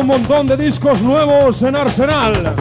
un montón de discos nuevos en Arsenal.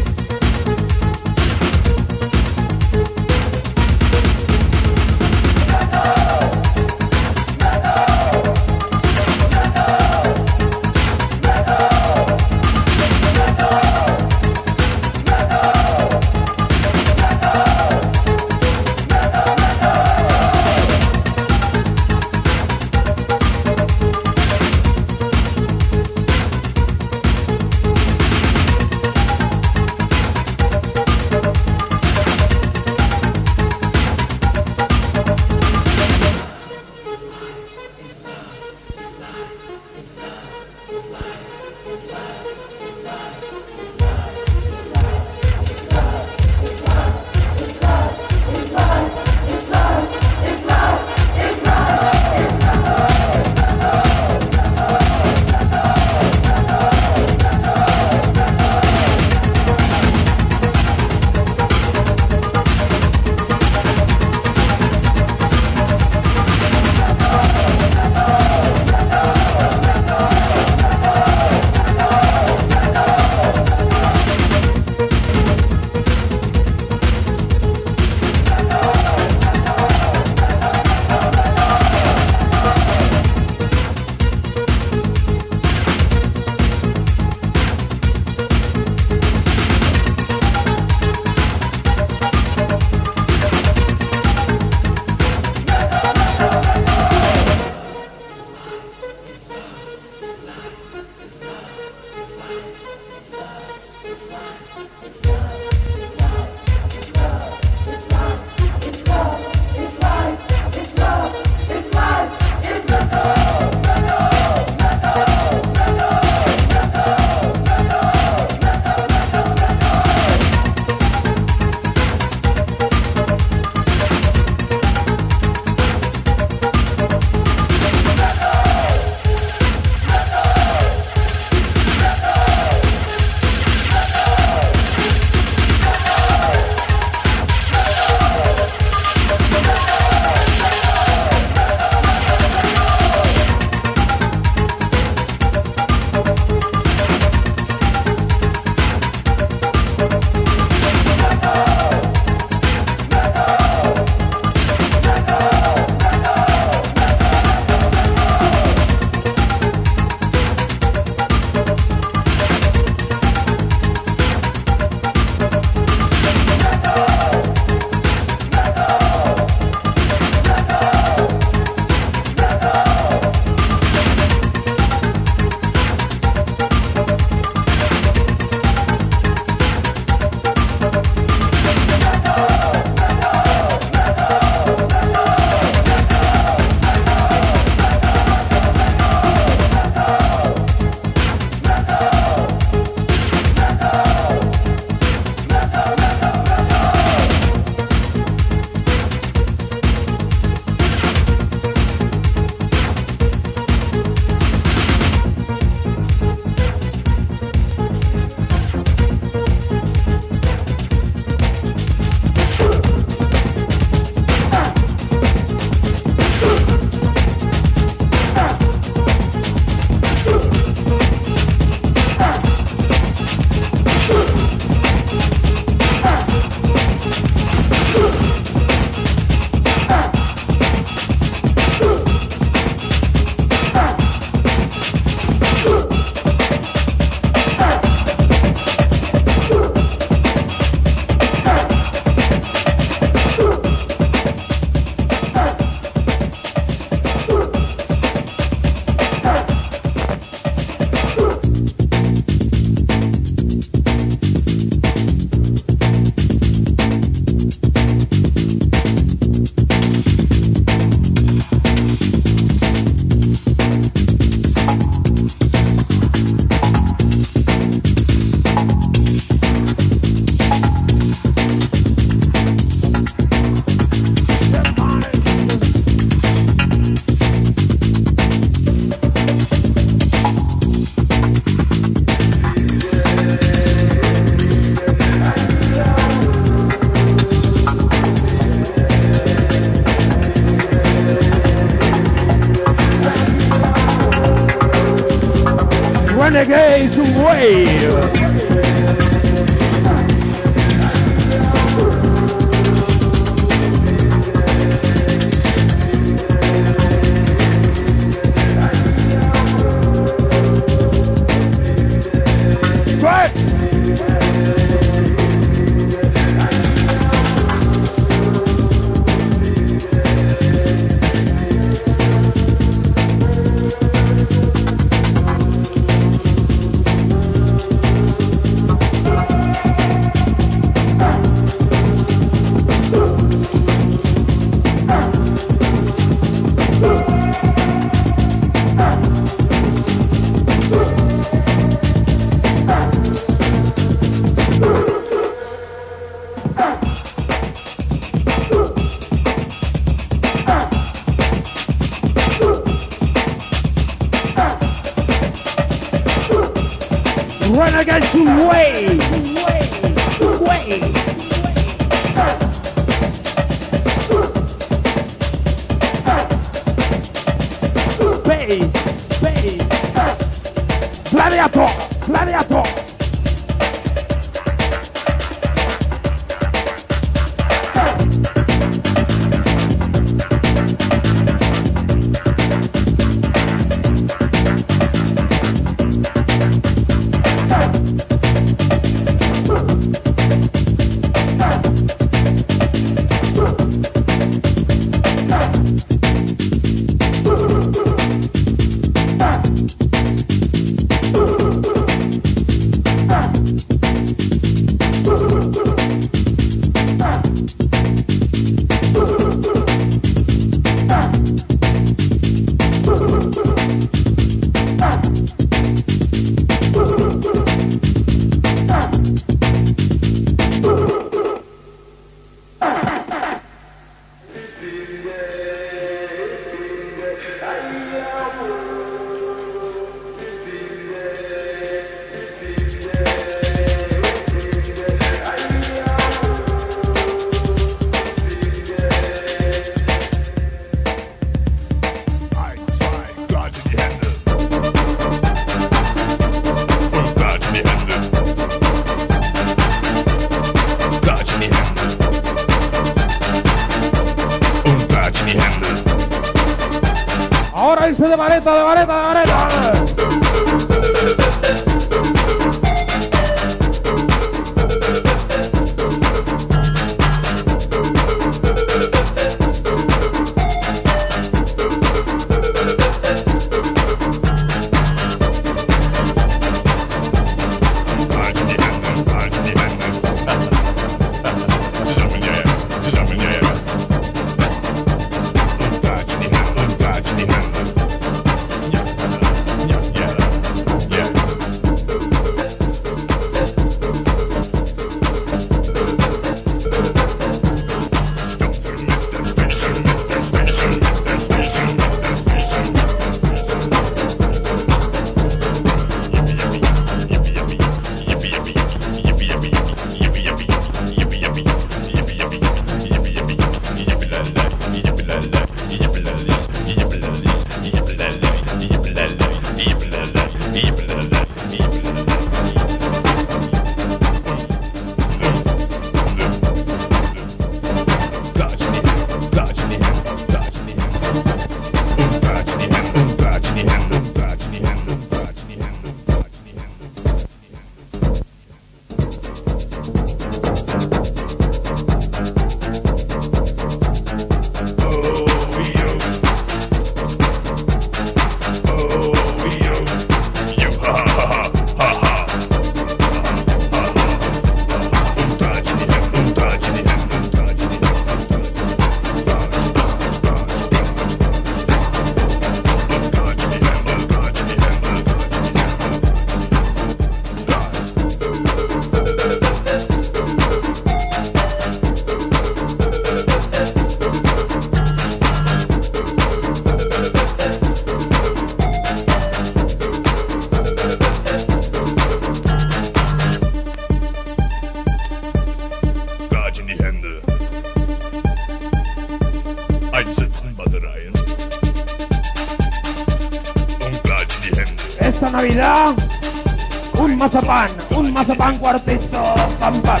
más pan cuartito, pam, pam.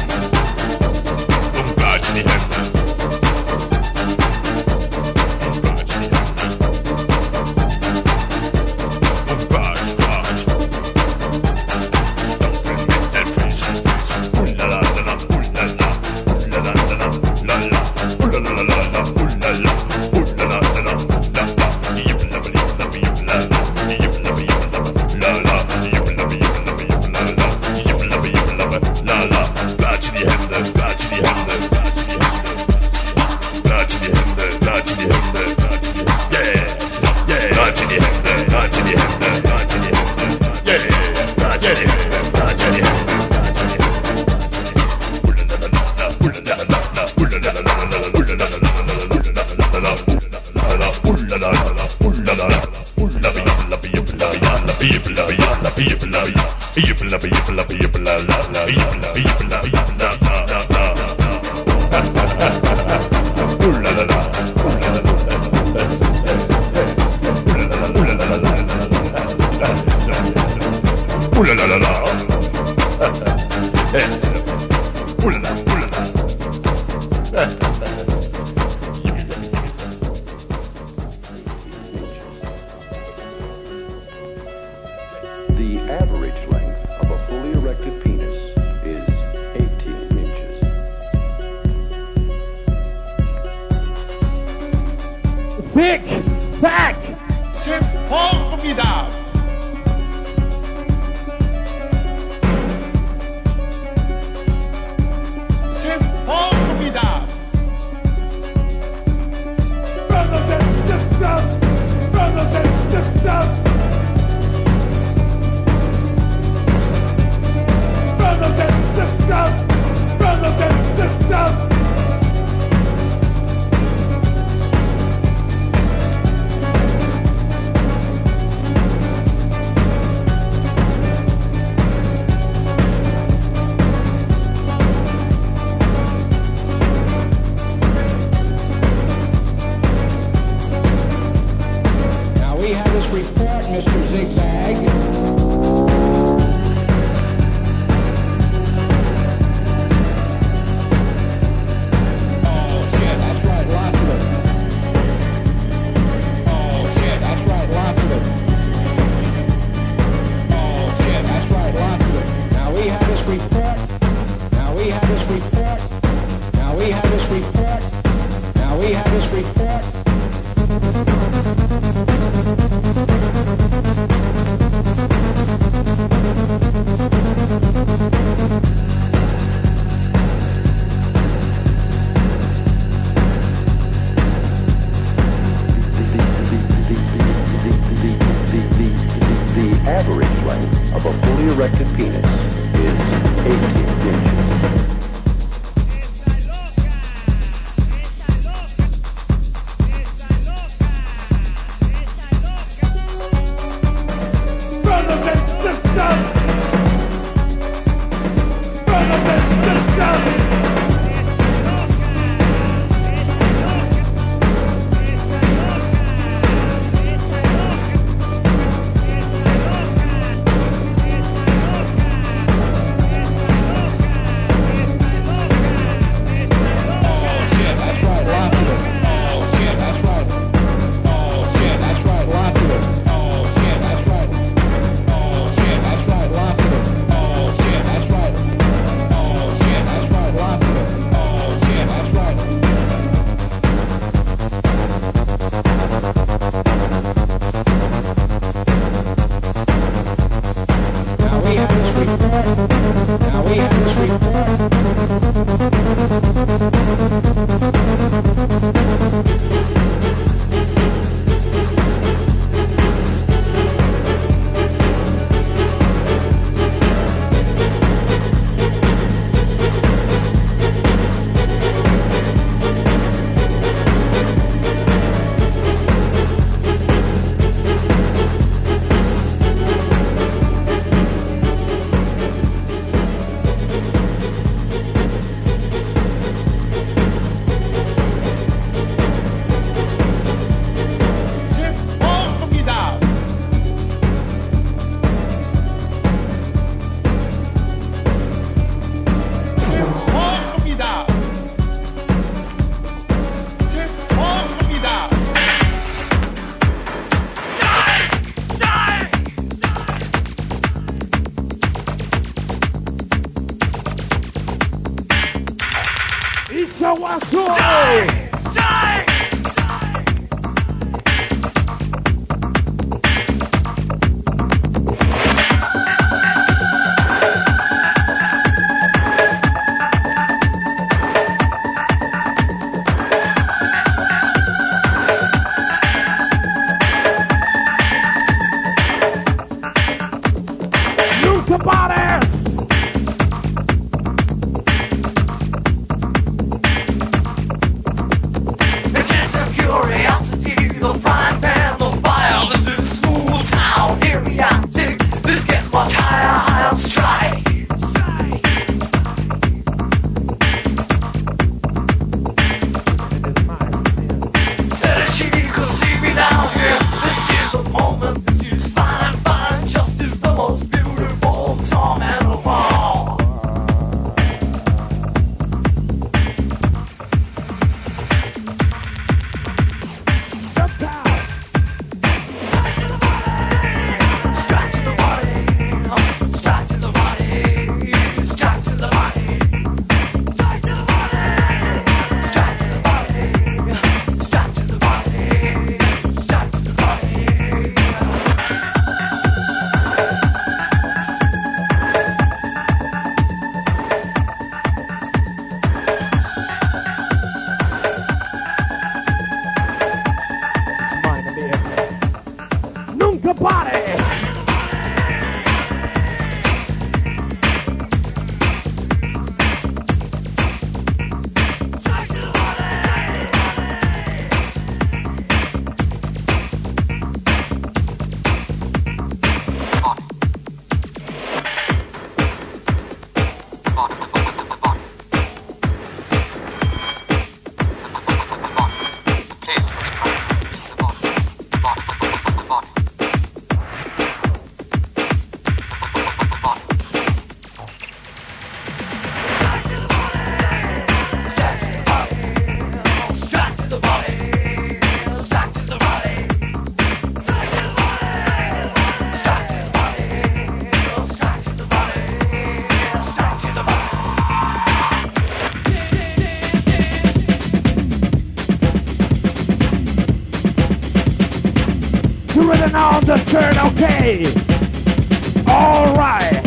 All right.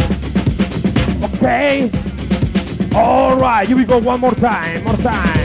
Okay. All right. Here we go one more time. More time.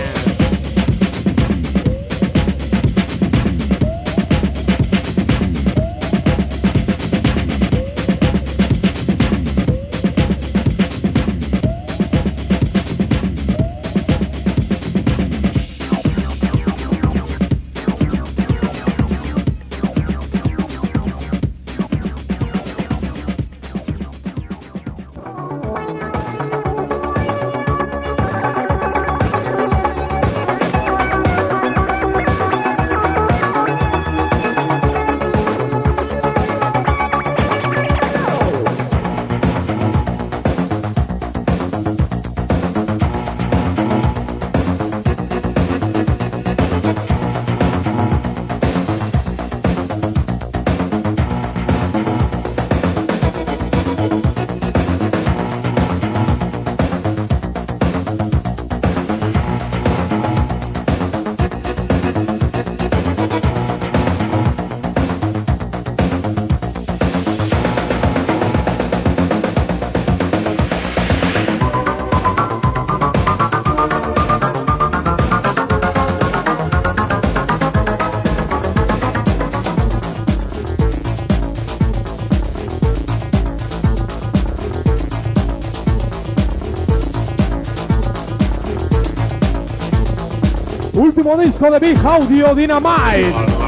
disco de Big Audio Dynamite.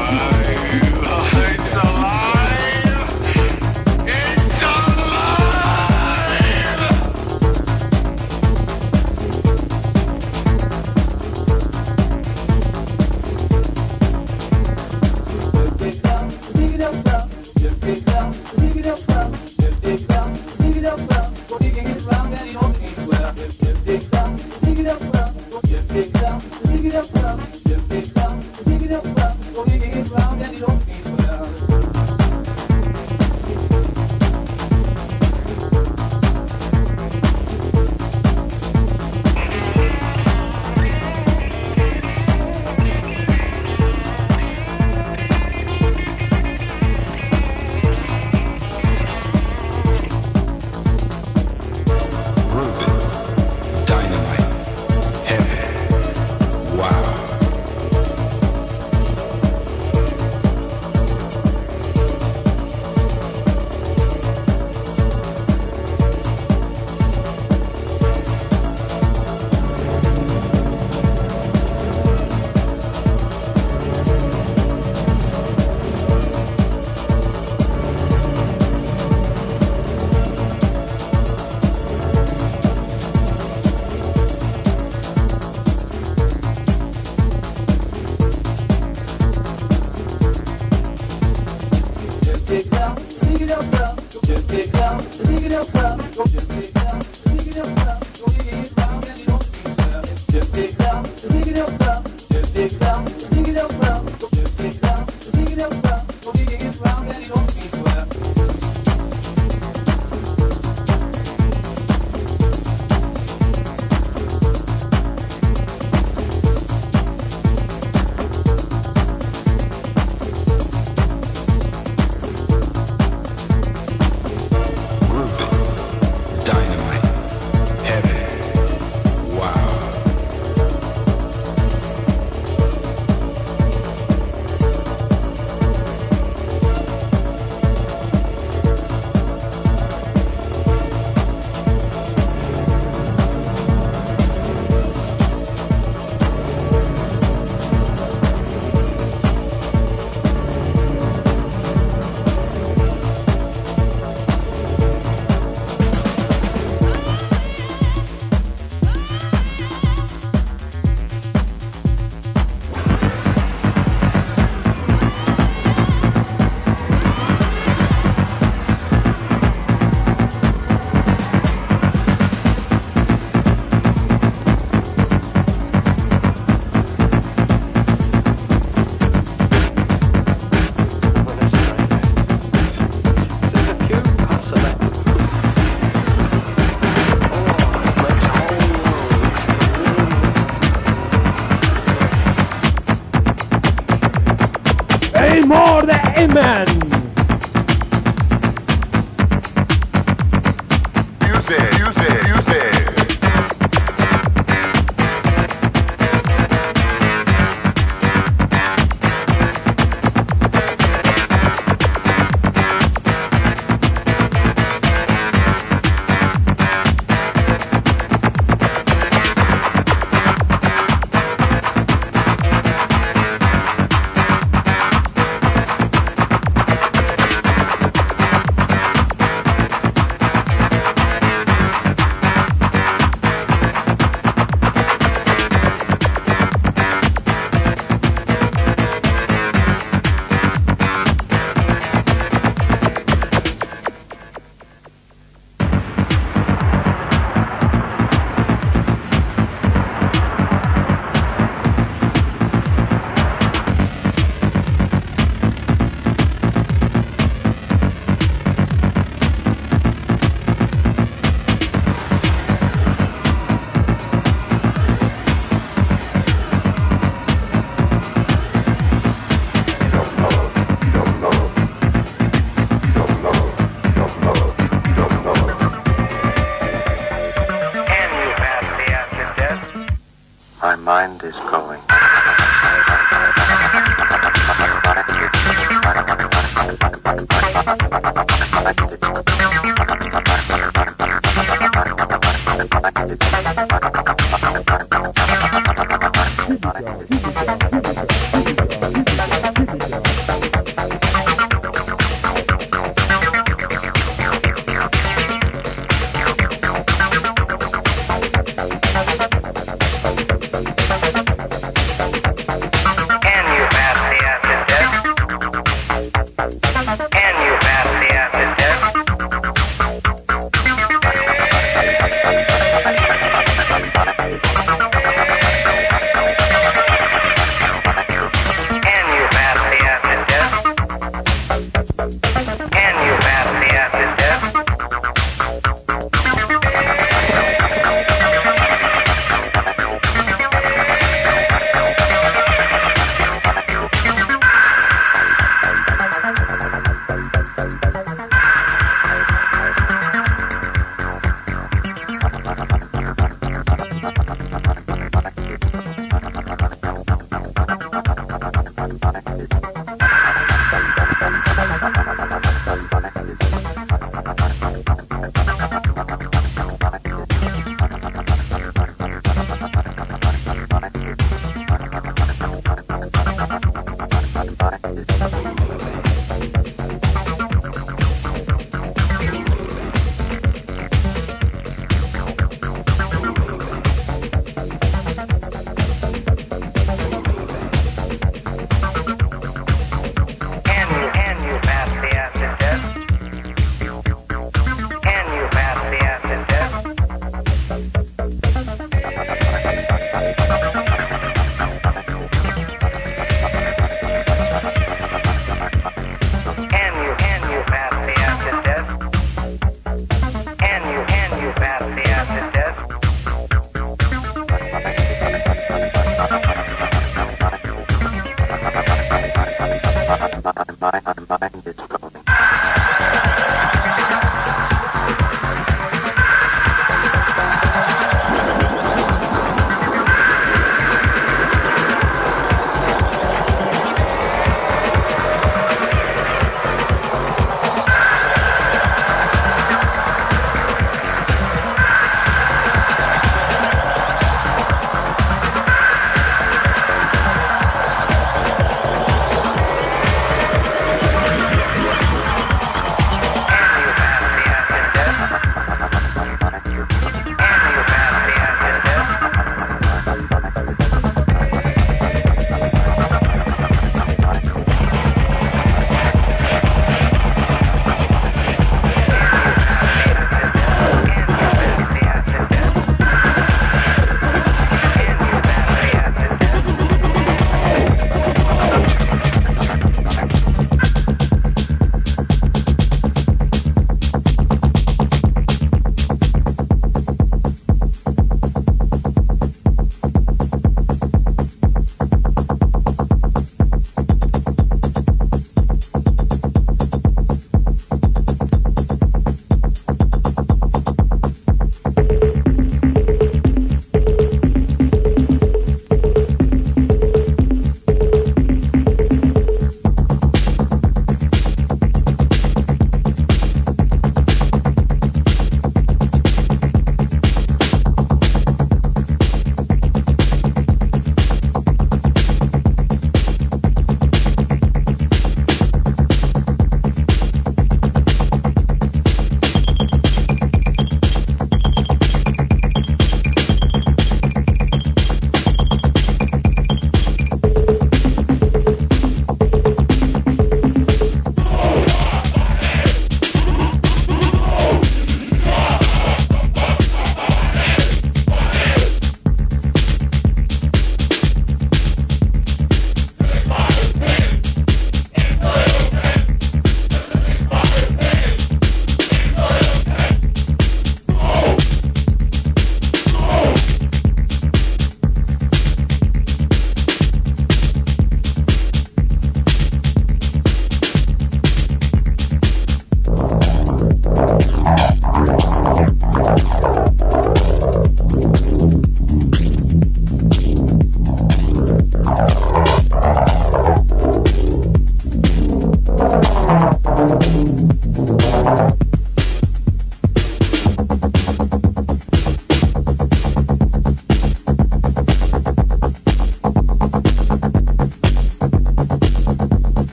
nein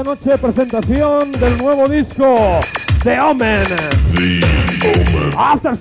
esta noche presentación del nuevo disco The Omen. After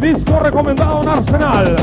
disco recomendado en Arsenal.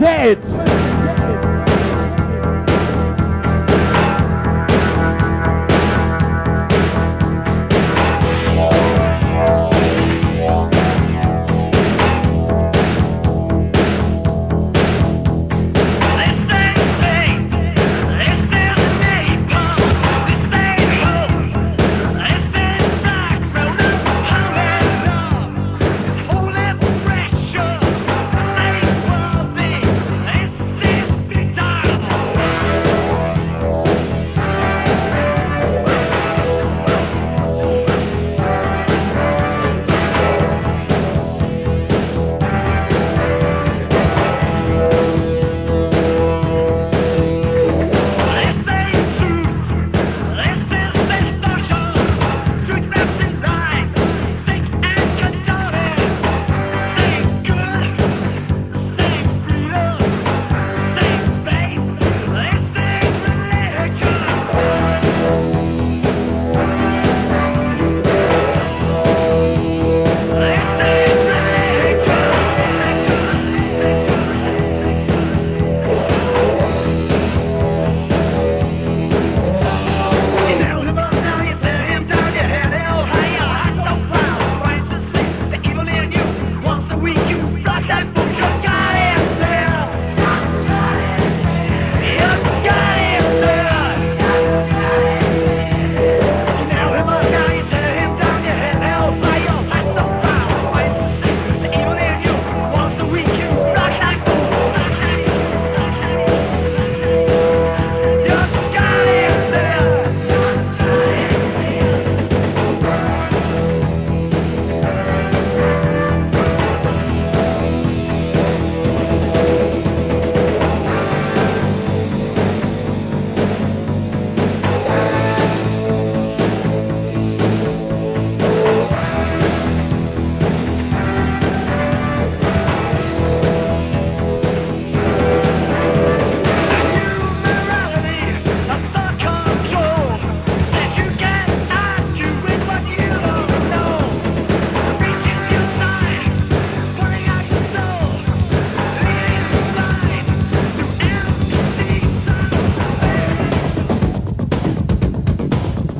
dead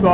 不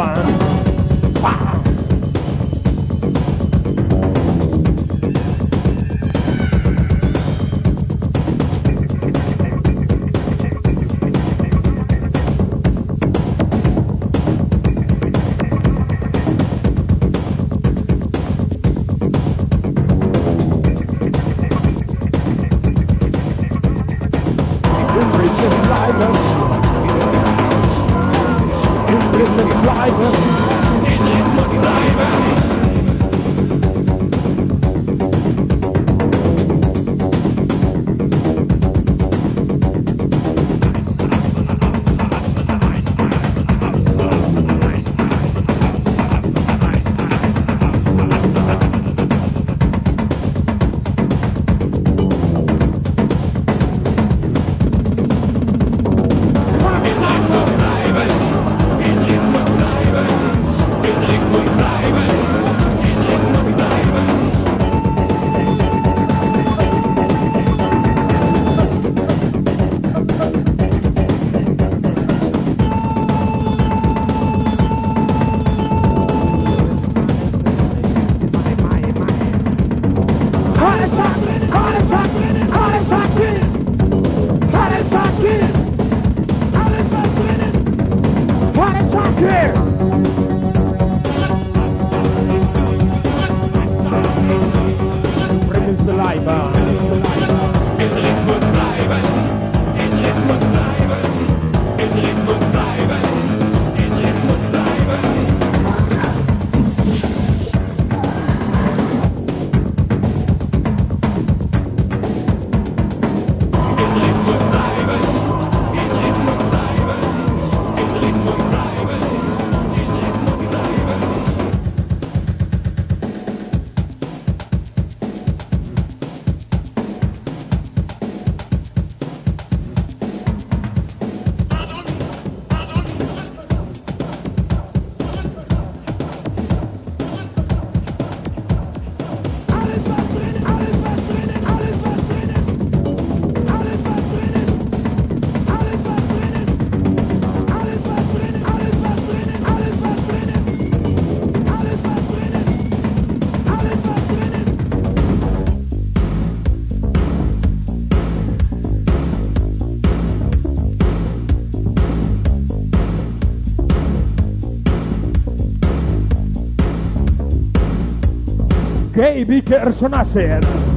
Gaby Kersonacer. Nacer.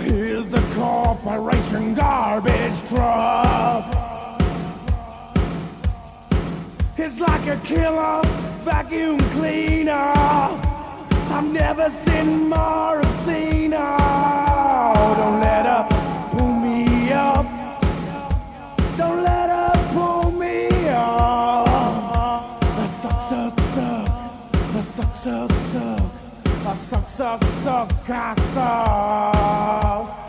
Here's the corporation garbage truck. It's like a killer vacuum cleaner. I've never seen more obscene. Oh, Suck suck suck kasar